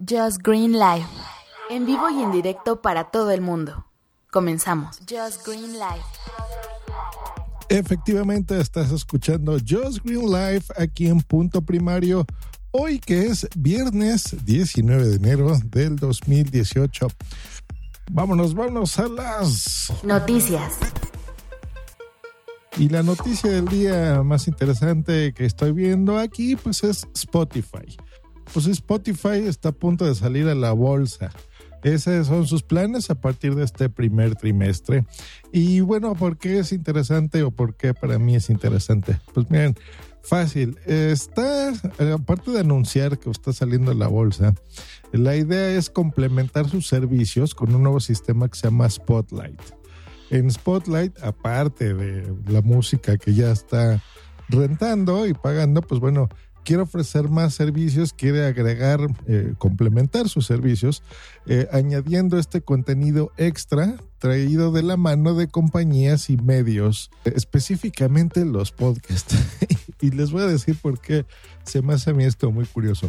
Just Green Live. En vivo y en directo para todo el mundo. Comenzamos. Just Green Live. Efectivamente, estás escuchando Just Green Live aquí en Punto Primario. Hoy que es viernes 19 de enero del 2018. Vámonos, vámonos a las noticias. Y la noticia del día más interesante que estoy viendo aquí, pues es Spotify. Pues Spotify está a punto de salir a la bolsa. Esos son sus planes a partir de este primer trimestre. Y bueno, ¿por qué es interesante o por qué para mí es interesante? Pues miren, fácil. Está, aparte de anunciar que está saliendo a la bolsa, la idea es complementar sus servicios con un nuevo sistema que se llama Spotlight. En Spotlight, aparte de la música que ya está rentando y pagando, pues bueno, quiere ofrecer más servicios, quiere agregar, eh, complementar sus servicios, eh, añadiendo este contenido extra traído de la mano de compañías y medios, específicamente los podcasts. y les voy a decir por qué se me hace a mí esto muy curioso.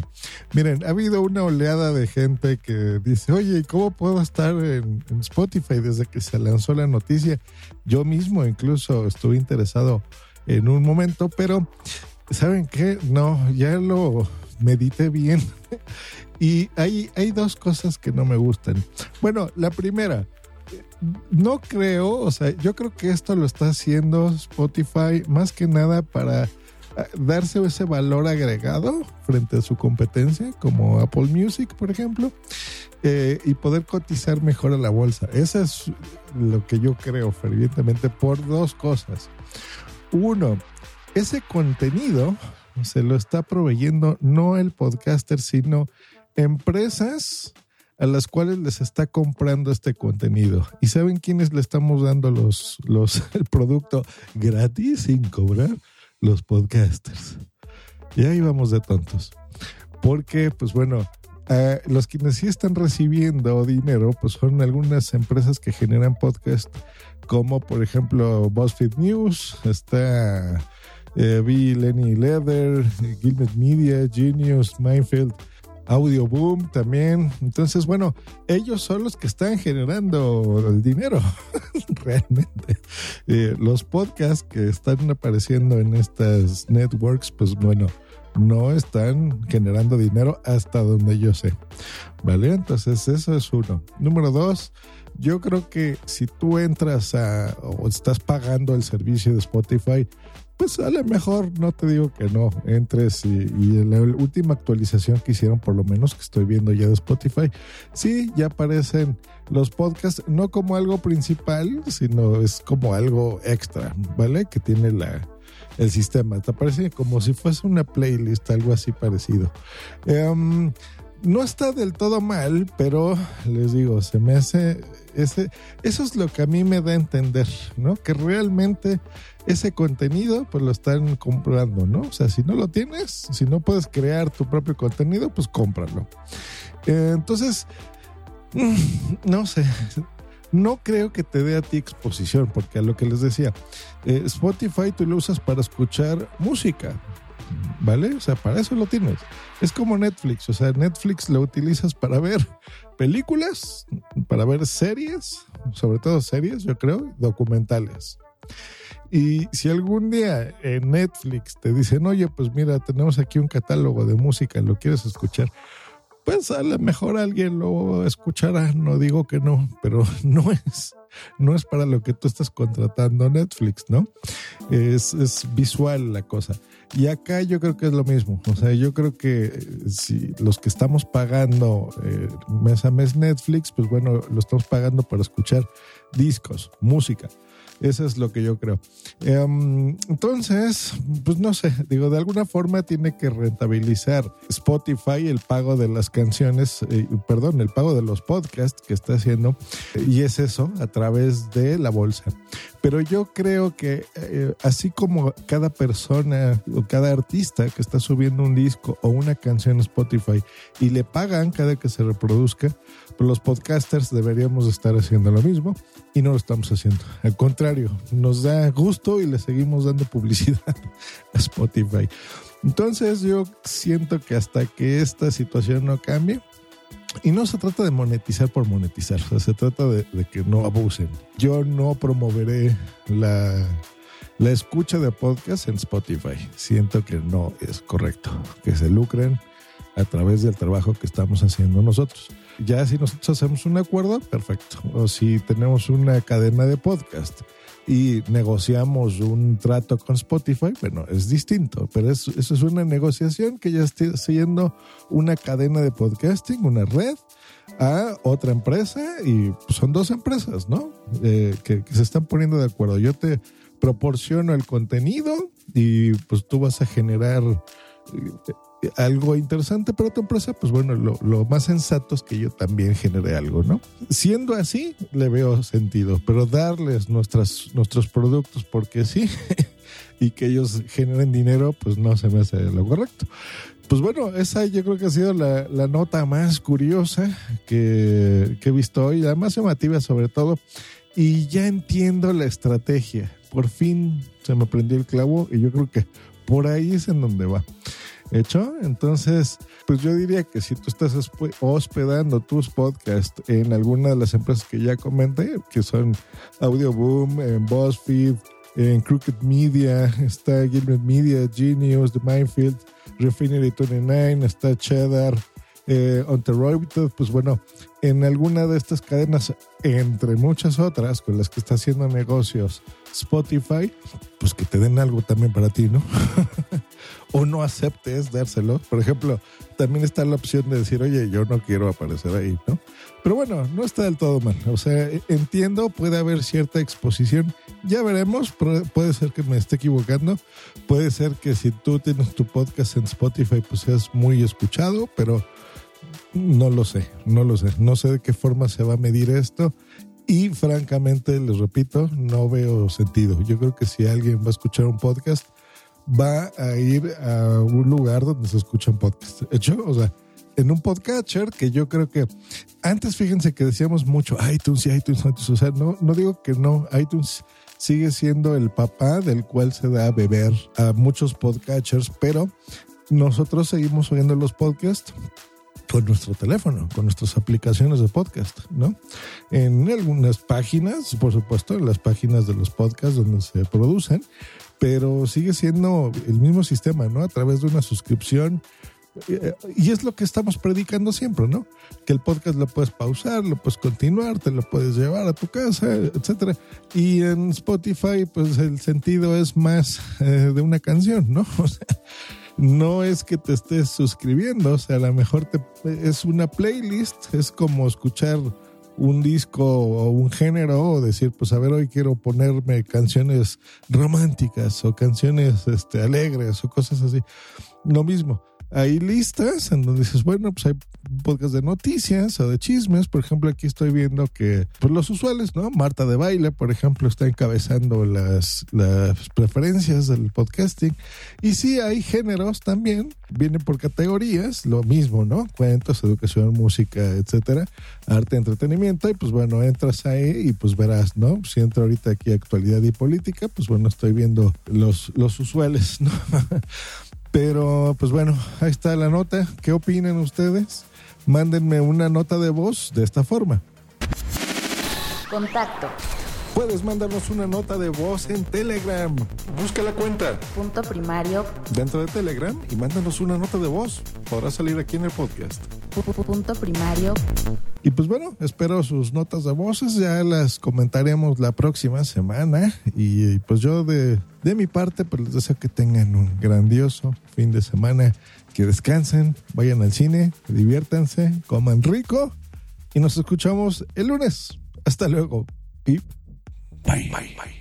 Miren, ha habido una oleada de gente que dice, oye, ¿cómo puedo estar en, en Spotify desde que se lanzó la noticia? Yo mismo incluso estuve interesado en un momento, pero ¿saben qué? No, ya lo medité bien. y hay, hay dos cosas que no me gustan. Bueno, la primera, no creo, o sea, yo creo que esto lo está haciendo Spotify más que nada para ah, darse ese valor agregado frente a su competencia, como Apple Music, por ejemplo, eh, y poder cotizar mejor a la bolsa. Eso es lo que yo creo fervientemente por dos cosas. Uno, ese contenido se lo está proveyendo no el podcaster, sino empresas a las cuales les está comprando este contenido. ¿Y saben quiénes le estamos dando los, los, el producto gratis sin cobrar? Los podcasters. Y ahí vamos de tontos. Porque, pues bueno, los quienes sí están recibiendo dinero, pues son algunas empresas que generan podcast, como por ejemplo BuzzFeed News, está eh, vi Lenny Leather, Gilbert Media, Genius, Mindfield, Audio Boom también. Entonces, bueno, ellos son los que están generando el dinero, realmente. Eh, los podcasts que están apareciendo en estas networks, pues bueno, no están generando dinero hasta donde yo sé. ¿Vale? Entonces, eso es uno. Número dos, yo creo que si tú entras a o estás pagando el servicio de Spotify, pues a lo mejor no te digo que no entres y, en la última actualización que hicieron, por lo menos que estoy viendo ya de Spotify, sí, ya aparecen los podcasts, no como algo principal, sino es como algo extra, ¿vale? Que tiene la, el sistema. Te aparece como si fuese una playlist, algo así parecido. Em, no está del todo mal, pero les digo, se me hace ese, eso es lo que a mí me da a entender, ¿no? Que realmente ese contenido, pues lo están comprando, ¿no? O sea, si no lo tienes, si no puedes crear tu propio contenido, pues cómpralo. Eh, entonces, mm, no sé, no creo que te dé a ti exposición, porque a lo que les decía, eh, Spotify tú lo usas para escuchar música, ¿vale? O sea, para eso lo tienes. Es como Netflix, o sea, Netflix lo utilizas para ver películas, para ver series, sobre todo series, yo creo, documentales. Y si algún día en Netflix te dicen, oye, pues mira, tenemos aquí un catálogo de música, ¿lo quieres escuchar? Pues a lo mejor alguien lo escuchará, no digo que no, pero no es, no es para lo que tú estás contratando Netflix, ¿no? Es, es visual la cosa. Y acá yo creo que es lo mismo. O sea, yo creo que eh, si los que estamos pagando eh, mes a mes Netflix, pues bueno, lo estamos pagando para escuchar discos, música. Eso es lo que yo creo. Em, entonces, pues no sé, digo, de alguna forma tiene que rentabilizar Spotify el pago de las canciones, eh, perdón, el pago de los podcasts que está haciendo, y es eso a través de la bolsa. Pero yo creo que eh, así como cada persona o cada artista que está subiendo un disco o una canción a Spotify y le pagan cada que se reproduzca, pues los podcasters deberíamos estar haciendo lo mismo y no lo estamos haciendo. Al contrario, nos da gusto y le seguimos dando publicidad a Spotify. Entonces yo siento que hasta que esta situación no cambie, Y no se trata de monetizar por monetizar, se trata de, que no abusen. Yo no promoveré la, la escucha de podcast en Spotify. Siento que no es correcto, que se lucren a través del trabajo que estamos haciendo nosotros. Ya si nosotros hacemos un acuerdo, perfecto. O si tenemos una cadena de podcast y negociamos un trato con Spotify, bueno, es distinto, pero eso, es una negociación que ya está siendo una cadena de podcasting, una red a otra empresa y son dos empresas, ¿no? Eh, que, que se están poniendo de acuerdo. Yo te proporciono el contenido y pues tú vas a generar algo interesante para tu empresa, pues bueno, lo, más sensato es que yo también genere algo, ¿no? Siendo así, le veo sentido, pero darles nuestras, nuestros productos porque sí y que ellos generen dinero, pues no se me hace lo correcto. Pues bueno, esa yo creo que ha sido la, nota más curiosa que, que he visto hoy, la más llamativa sobre todo, y ya entiendo la estrategia. Por fin se me prendió el clavo y yo creo que por ahí es en donde va hecho. Entonces, pues yo diría que si tú estás hospedando tus podcasts en alguna de las empresas que ya comenté, que son Audio Boom, en BuzzFeed, en Crooked Media, está Gilbert Media, Genius, The Mindfield, Refinery 29, está Cheddar, eh, pues bueno, en alguna de estas cadenas, entre muchas otras con las que está haciendo negocios Spotify, pues que te den algo también para ti, ¿no? o no aceptes dárselo. Por ejemplo, también está la opción de decir, oye, yo no quiero aparecer ahí, ¿no? Pero bueno, no está del todo mal. O sea, entiendo, puede haber cierta exposición. Ya veremos, puede ser que me esté equivocando. Puede ser que si tú tienes tu podcast en Spotify, pues seas muy escuchado, pero no lo sé, no lo sé. No sé de qué forma se va a medir esto. Y francamente, les repito, no veo sentido. Yo creo que si alguien va a escuchar un podcast, va a ir a un lugar donde se escuchan podcasts. Hecho, o sea, en un podcatcher que yo creo que antes, fíjense que decíamos mucho iTunes y iTunes, iTunes. O sea, no, no digo que no, iTunes sigue siendo el papá del cual se da a beber a muchos podcatchers, pero nosotros seguimos oyendo los podcasts con nuestro teléfono, con nuestras aplicaciones de podcast, ¿no? En algunas páginas, por supuesto, en las páginas de los podcasts donde se producen, pero sigue siendo el mismo sistema, ¿no? A través de una suscripción. Y es lo que estamos predicando siempre, ¿no? Que el podcast lo puedes pausar, lo puedes continuar, te lo puedes llevar a tu casa, etcétera. Y en Spotify, pues el sentido es más eh, de una canción, ¿no? O sea, no es que te estés suscribiendo, o sea, a lo mejor te, es una playlist, es como escuchar un disco o un género o decir, pues a ver, hoy quiero ponerme canciones románticas o canciones este, alegres o cosas así. Lo mismo hay listas en donde dices, bueno, pues hay podcast de noticias o de chismes. Por ejemplo, aquí estoy viendo que pues los usuales, ¿no? Marta de Baile, por ejemplo, está encabezando las, las preferencias del podcasting. Y sí, hay géneros también, viene por categorías, lo mismo, ¿no? Cuentos, educación, música, etcétera, arte, entretenimiento. Y pues bueno, entras ahí y pues verás, ¿no? Si entro ahorita aquí actualidad y política, pues bueno, estoy viendo los, los usuales, ¿no? Pero pues bueno, ahí está la nota. ¿Qué opinan ustedes? Mándenme una nota de voz de esta forma. Contacto. Puedes mandarnos una nota de voz en Telegram. Busca la cuenta. Punto primario. Dentro de Telegram y mándanos una nota de voz. Podrá salir aquí en el podcast. Punto primario. Y pues bueno, espero sus notas de voces. Ya las comentaremos la próxima semana. Y pues yo de, de mi parte, pues les deseo que tengan un grandioso fin de semana. Que descansen, vayan al cine, diviértanse, coman rico. Y nos escuchamos el lunes. Hasta luego. Y Bye. Bye. Bye.